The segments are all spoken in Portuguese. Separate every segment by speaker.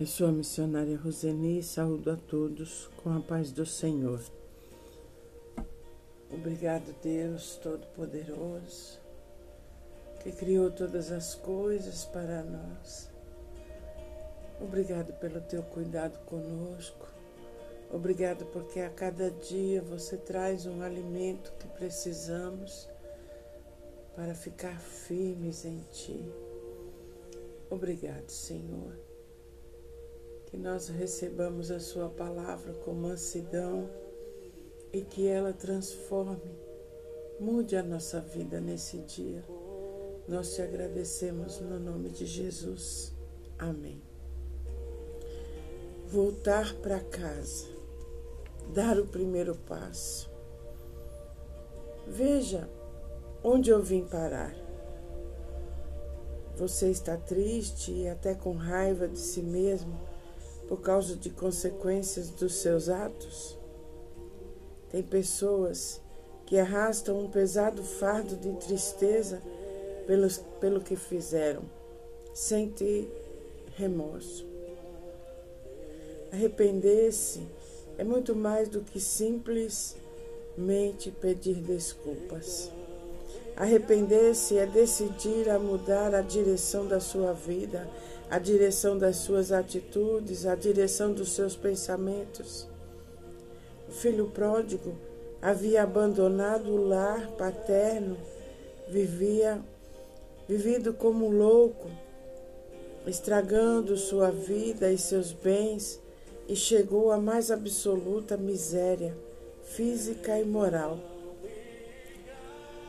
Speaker 1: Eu sou a missionária Roseni e saúdo a todos com a paz do Senhor. Obrigado, Deus Todo-Poderoso, que criou todas as coisas para nós. Obrigado pelo teu cuidado conosco. Obrigado porque a cada dia você traz um alimento que precisamos para ficar firmes em Ti. Obrigado, Senhor que nós recebamos a Sua palavra com mansidão e que ela transforme, mude a nossa vida nesse dia. Nós te agradecemos no nome de Jesus. Amém. Voltar para casa, dar o primeiro passo. Veja onde eu vim parar. Você está triste e até com raiva de si mesmo por causa de consequências dos seus atos? Tem pessoas que arrastam um pesado fardo de tristeza pelos, pelo que fizeram, sem ter remorso. Arrepender-se é muito mais do que simplesmente pedir desculpas. Arrepender-se é decidir a mudar a direção da sua vida, a direção das suas atitudes, a direção dos seus pensamentos. O filho pródigo havia abandonado o lar paterno, vivia vivido como louco, estragando sua vida e seus bens e chegou à mais absoluta miséria física e moral.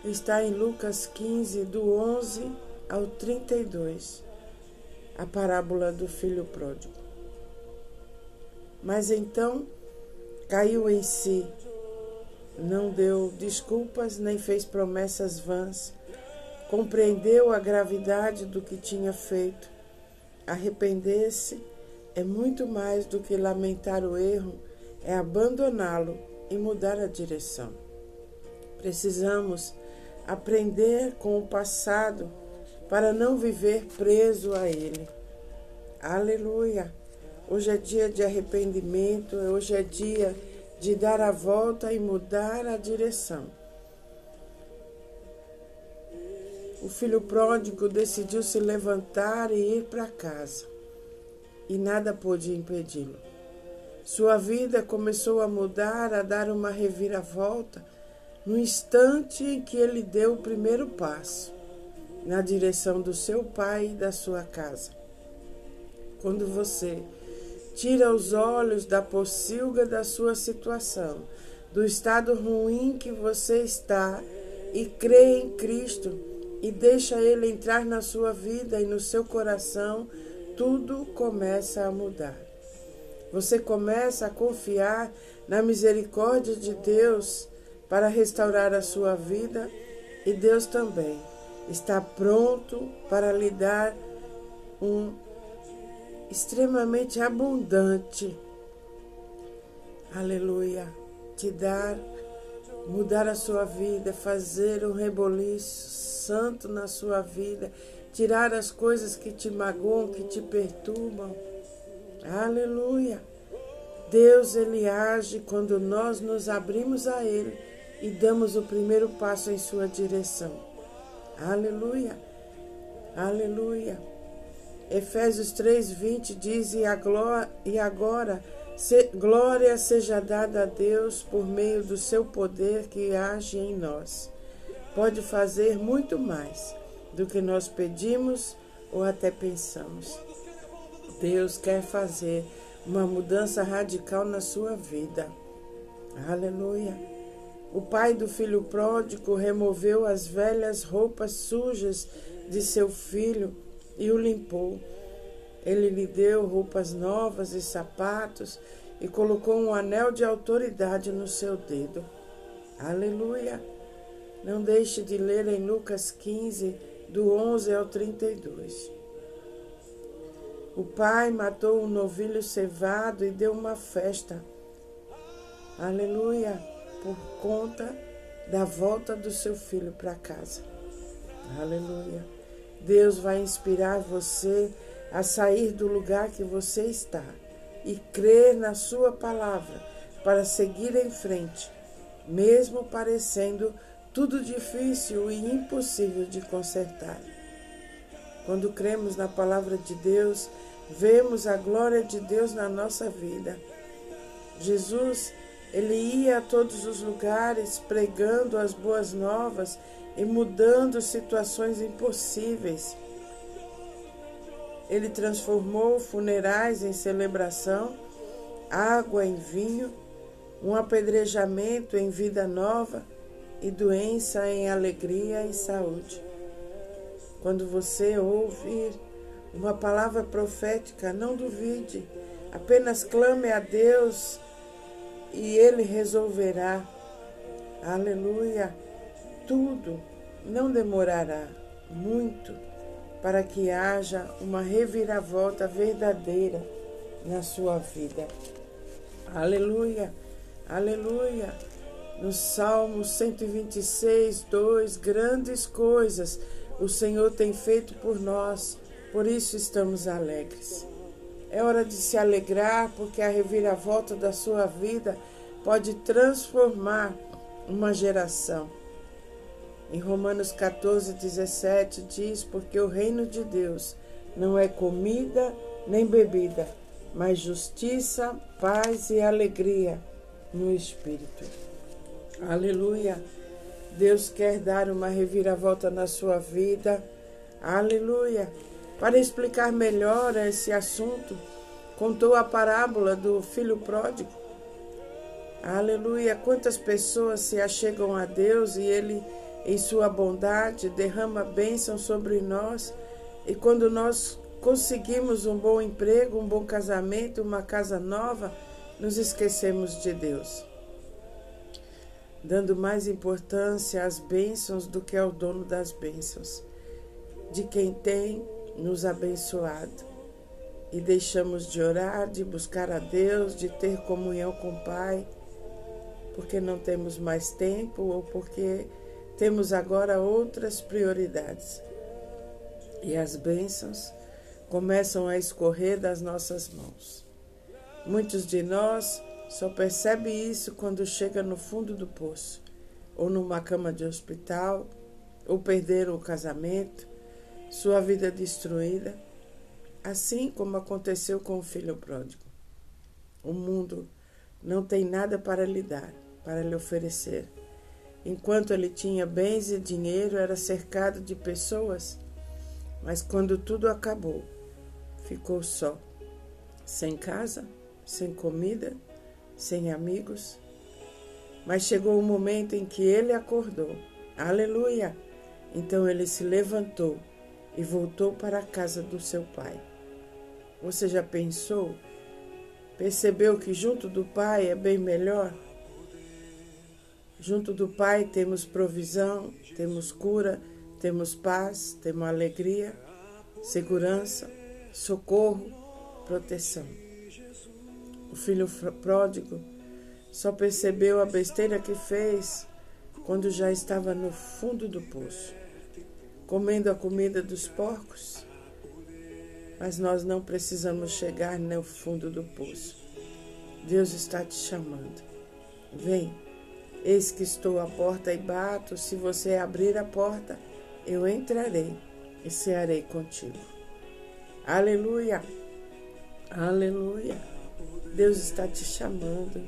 Speaker 1: Está em Lucas 15, do 11 ao 32 a parábola do filho pródigo. Mas então caiu em si, não deu desculpas nem fez promessas vãs, compreendeu a gravidade do que tinha feito. Arrepender-se é muito mais do que lamentar o erro, é abandoná-lo e mudar a direção. Precisamos aprender com o passado para não viver preso a Ele. Aleluia! Hoje é dia de arrependimento, hoje é dia de dar a volta e mudar a direção. O filho pródigo decidiu se levantar e ir para casa, e nada pôde impedi-lo. Sua vida começou a mudar, a dar uma reviravolta no instante em que ele deu o primeiro passo na direção do seu pai e da sua casa. Quando você tira os olhos da pocilga da sua situação, do estado ruim que você está e crê em Cristo e deixa Ele entrar na sua vida e no seu coração, tudo começa a mudar. Você começa a confiar na misericórdia de Deus para restaurar a sua vida e Deus também está pronto para lhe dar um extremamente abundante. Aleluia. Te dar, mudar a sua vida, fazer um reboliço santo na sua vida, tirar as coisas que te magoam, que te perturbam. Aleluia. Deus ele age quando nós nos abrimos a ele e damos o primeiro passo em sua direção. Aleluia. Aleluia. Efésios 3:20 diz: "E, e agora se, glória seja dada a Deus por meio do seu poder que age em nós. Pode fazer muito mais do que nós pedimos ou até pensamos. Deus quer fazer uma mudança radical na sua vida. Aleluia. O pai do filho pródigo removeu as velhas roupas sujas de seu filho e o limpou. Ele lhe deu roupas novas e sapatos e colocou um anel de autoridade no seu dedo. Aleluia! Não deixe de ler em Lucas 15, do 11 ao 32. O pai matou um novilho cevado e deu uma festa. Aleluia! Por conta da volta do seu filho para casa. Aleluia. Deus vai inspirar você a sair do lugar que você está e crer na Sua palavra para seguir em frente, mesmo parecendo tudo difícil e impossível de consertar. Quando cremos na palavra de Deus, vemos a glória de Deus na nossa vida. Jesus, ele ia a todos os lugares pregando as boas novas e mudando situações impossíveis. Ele transformou funerais em celebração, água em vinho, um apedrejamento em vida nova e doença em alegria e saúde. Quando você ouvir uma palavra profética, não duvide, apenas clame a Deus e Ele resolverá. Aleluia! Tudo não demorará muito para que haja uma reviravolta verdadeira na sua vida. Aleluia! Aleluia! No Salmo 126, 2, grandes coisas o Senhor tem feito por nós, por isso estamos alegres. É hora de se alegrar, porque a reviravolta da sua vida pode transformar uma geração. Em Romanos 14, 17 diz: Porque o reino de Deus não é comida nem bebida, mas justiça, paz e alegria no Espírito. Aleluia. Deus quer dar uma reviravolta na sua vida. Aleluia. Para explicar melhor esse assunto, contou a parábola do filho pródigo. Aleluia. Quantas pessoas se achegam a Deus e Ele, em sua bondade, derrama bênção sobre nós. E quando nós conseguimos um bom emprego, um bom casamento, uma casa nova, nos esquecemos de Deus dando mais importância às bênçãos do que ao dono das bênçãos, de quem tem nos abençoado. E deixamos de orar, de buscar a Deus, de ter comunhão com o Pai, porque não temos mais tempo ou porque temos agora outras prioridades. E as bênçãos começam a escorrer das nossas mãos. Muitos de nós só percebe isso quando chega no fundo do poço, ou numa cama de hospital, ou perderam o casamento, sua vida destruída, assim como aconteceu com o filho pródigo. O mundo não tem nada para lhe dar, para lhe oferecer. Enquanto ele tinha bens e dinheiro, era cercado de pessoas, mas quando tudo acabou, ficou só, sem casa, sem comida sem amigos. Mas chegou o momento em que ele acordou. Aleluia! Então ele se levantou e voltou para a casa do seu pai. Você já pensou? Percebeu que junto do pai é bem melhor? Junto do pai temos provisão, temos cura, temos paz, temos alegria, segurança, socorro, proteção. O filho pródigo só percebeu a besteira que fez quando já estava no fundo do poço, comendo a comida dos porcos. Mas nós não precisamos chegar no fundo do poço. Deus está te chamando. Vem, eis que estou à porta e bato. Se você abrir a porta, eu entrarei e cearei contigo. Aleluia! Aleluia! Deus está te chamando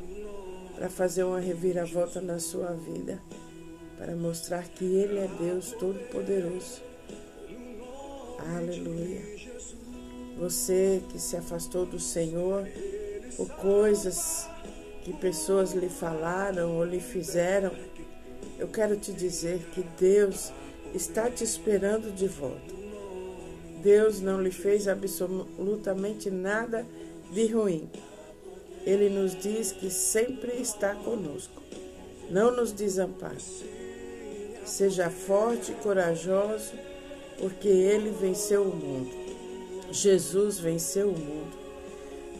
Speaker 1: para fazer uma reviravolta na sua vida, para mostrar que Ele é Deus Todo-Poderoso. Aleluia. Você que se afastou do Senhor por coisas que pessoas lhe falaram ou lhe fizeram, eu quero te dizer que Deus está te esperando de volta. Deus não lhe fez absolutamente nada de ruim. Ele nos diz que sempre está conosco. Não nos desampare. Seja forte e corajoso, porque ele venceu o mundo. Jesus venceu o mundo.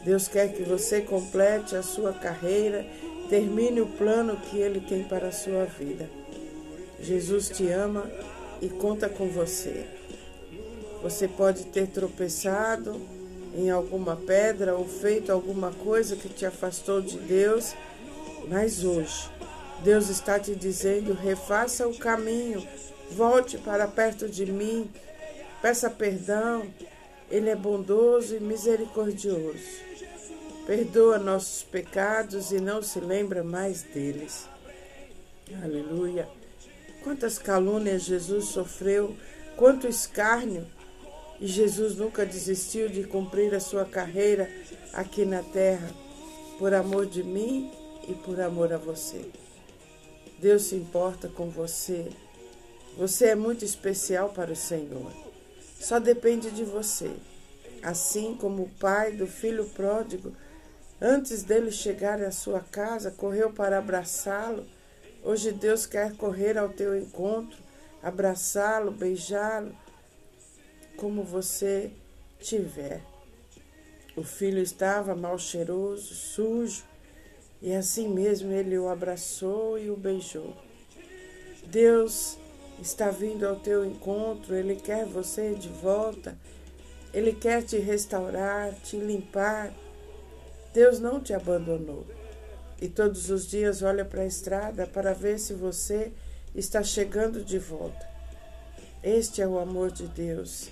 Speaker 1: Deus quer que você complete a sua carreira, termine o plano que ele tem para a sua vida. Jesus te ama e conta com você. Você pode ter tropeçado em alguma pedra ou feito alguma coisa que te afastou de Deus, mas hoje Deus está te dizendo: refaça o caminho, volte para perto de mim, peça perdão. Ele é bondoso e misericordioso. Perdoa nossos pecados e não se lembra mais deles. Aleluia. Quantas calúnias Jesus sofreu, quanto escárnio, e Jesus nunca desistiu de cumprir a sua carreira aqui na terra, por amor de mim e por amor a você. Deus se importa com você. Você é muito especial para o Senhor. Só depende de você. Assim como o pai do filho pródigo, antes dele chegar à sua casa, correu para abraçá-lo Hoje Deus quer correr ao teu encontro, abraçá-lo, beijá-lo, como você tiver. O filho estava mal cheiroso, sujo, e assim mesmo ele o abraçou e o beijou. Deus está vindo ao teu encontro, ele quer você de volta, ele quer te restaurar, te limpar. Deus não te abandonou e todos os dias olha para a estrada para ver se você está chegando de volta. Este é o amor de Deus.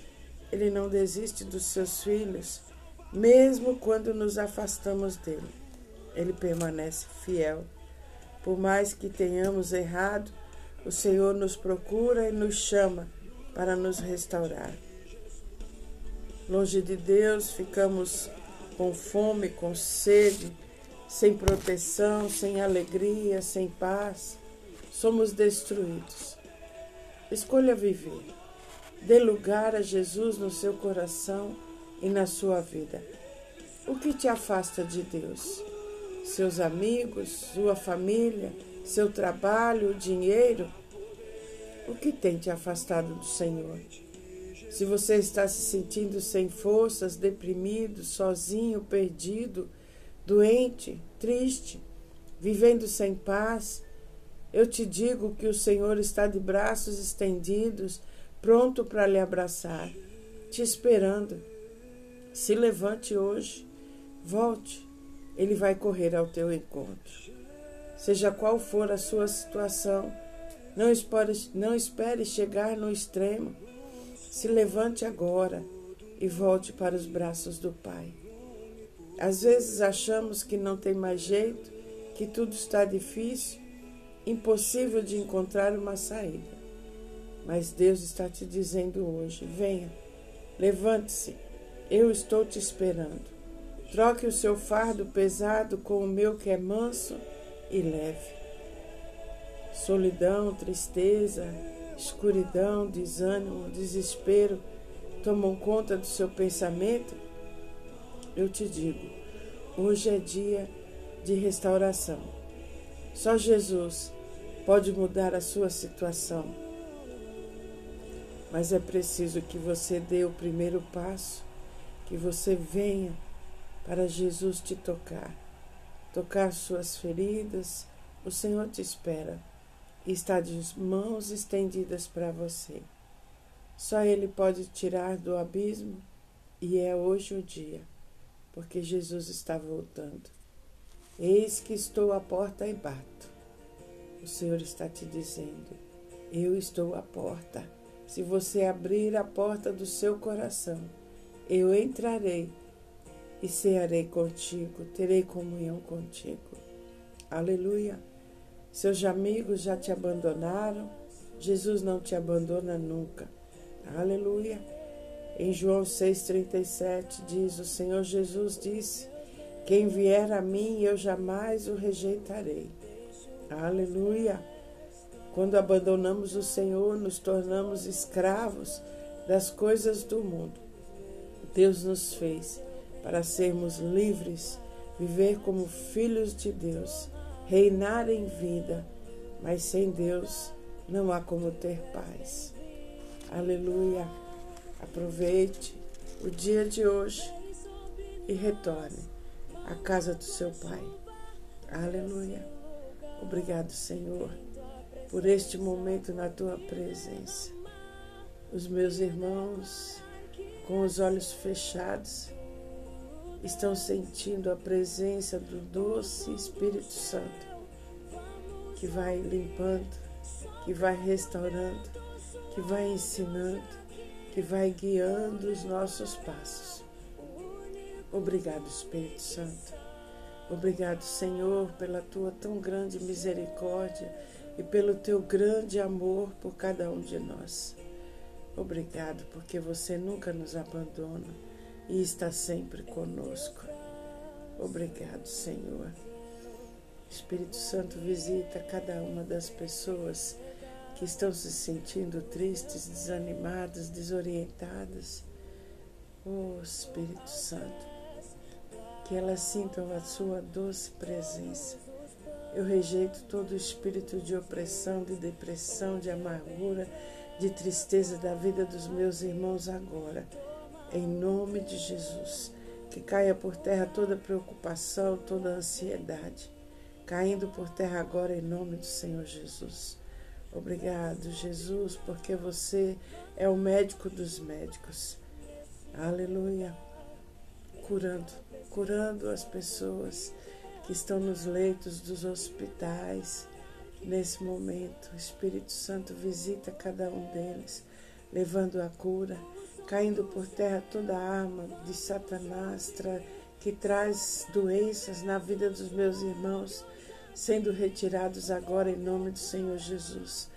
Speaker 1: Ele não desiste dos seus filhos, mesmo quando nos afastamos dele. Ele permanece fiel. Por mais que tenhamos errado, o Senhor nos procura e nos chama para nos restaurar. Longe de Deus, ficamos com fome, com sede, sem proteção, sem alegria, sem paz, somos destruídos. Escolha viver. Dê lugar a Jesus no seu coração e na sua vida. O que te afasta de Deus? Seus amigos, sua família, seu trabalho, o dinheiro? O que tem te afastado do Senhor? Se você está se sentindo sem forças, deprimido, sozinho, perdido, doente, triste, vivendo sem paz, eu te digo que o Senhor está de braços estendidos, pronto para lhe abraçar, te esperando. Se levante hoje, volte, ele vai correr ao teu encontro. Seja qual for a sua situação, não espere, não espere chegar no extremo. Se levante agora e volte para os braços do Pai. Às vezes achamos que não tem mais jeito, que tudo está difícil, impossível de encontrar uma saída. Mas Deus está te dizendo hoje: venha, levante-se, eu estou te esperando. Troque o seu fardo pesado com o meu que é manso e leve. Solidão, tristeza, escuridão, desânimo, desespero tomam conta do seu pensamento eu te digo, hoje é dia de restauração. Só Jesus pode mudar a sua situação. Mas é preciso que você dê o primeiro passo, que você venha para Jesus te tocar, tocar suas feridas. O Senhor te espera e está de mãos estendidas para você. Só Ele pode tirar do abismo e é hoje o dia porque Jesus está voltando. Eis que estou à porta e bato. O Senhor está te dizendo: Eu estou à porta. Se você abrir a porta do seu coração, eu entrarei e cearei contigo, terei comunhão contigo. Aleluia. Seus amigos já te abandonaram, Jesus não te abandona nunca. Aleluia. Em João 6,37 diz: O Senhor Jesus disse: Quem vier a mim, eu jamais o rejeitarei. Aleluia! Quando abandonamos o Senhor, nos tornamos escravos das coisas do mundo. Deus nos fez para sermos livres, viver como filhos de Deus, reinar em vida, mas sem Deus não há como ter paz. Aleluia! Aproveite o dia de hoje e retorne à casa do seu Pai. Aleluia. Obrigado, Senhor, por este momento na tua presença. Os meus irmãos com os olhos fechados, estão sentindo a presença do doce Espírito Santo que vai limpando, que vai restaurando, que vai ensinando, que vai guiando os nossos passos. Obrigado, Espírito Santo. Obrigado, Senhor, pela tua tão grande misericórdia e pelo teu grande amor por cada um de nós. Obrigado, porque você nunca nos abandona e está sempre conosco. Obrigado, Senhor. Espírito Santo visita cada uma das pessoas que estão se sentindo tristes, desanimadas, desorientadas. Oh Espírito Santo, que elas sintam a sua doce presença. Eu rejeito todo espírito de opressão, de depressão, de amargura, de tristeza da vida dos meus irmãos agora. Em nome de Jesus, que caia por terra toda preocupação, toda ansiedade caindo por terra agora em nome do Senhor Jesus. Obrigado, Jesus, porque você é o médico dos médicos. Aleluia. Curando, curando as pessoas que estão nos leitos dos hospitais. Nesse momento, o Espírito Santo visita cada um deles, levando a cura, caindo por terra toda a arma de Satanás que traz doenças na vida dos meus irmãos sendo retirados agora em nome do Senhor Jesus.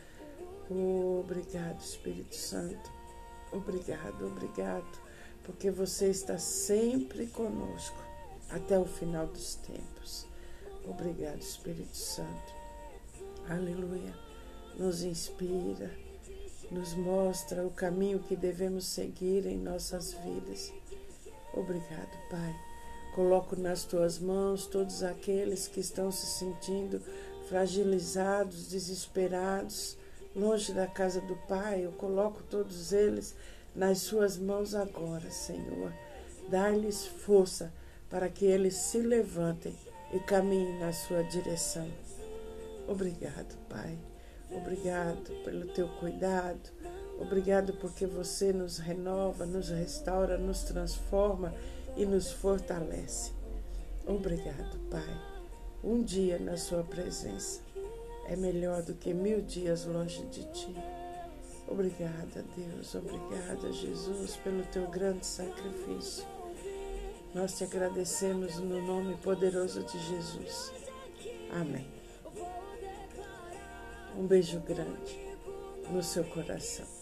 Speaker 1: Obrigado, Espírito Santo. Obrigado, obrigado, porque você está sempre conosco até o final dos tempos. Obrigado, Espírito Santo. Aleluia. Nos inspira, nos mostra o caminho que devemos seguir em nossas vidas. Obrigado, Pai Coloco nas tuas mãos todos aqueles que estão se sentindo fragilizados, desesperados, longe da casa do Pai. Eu coloco todos eles nas suas mãos agora, Senhor. Dá-lhes força para que eles se levantem e caminhem na sua direção. Obrigado, Pai. Obrigado pelo teu cuidado. Obrigado porque você nos renova, nos restaura, nos transforma e nos fortalece. Obrigado, Pai. Um dia na Sua presença é melhor do que mil dias longe de Ti. Obrigada, Deus. Obrigada, Jesus, pelo Teu grande sacrifício. Nós te agradecemos no nome poderoso de Jesus. Amém. Um beijo grande no seu coração.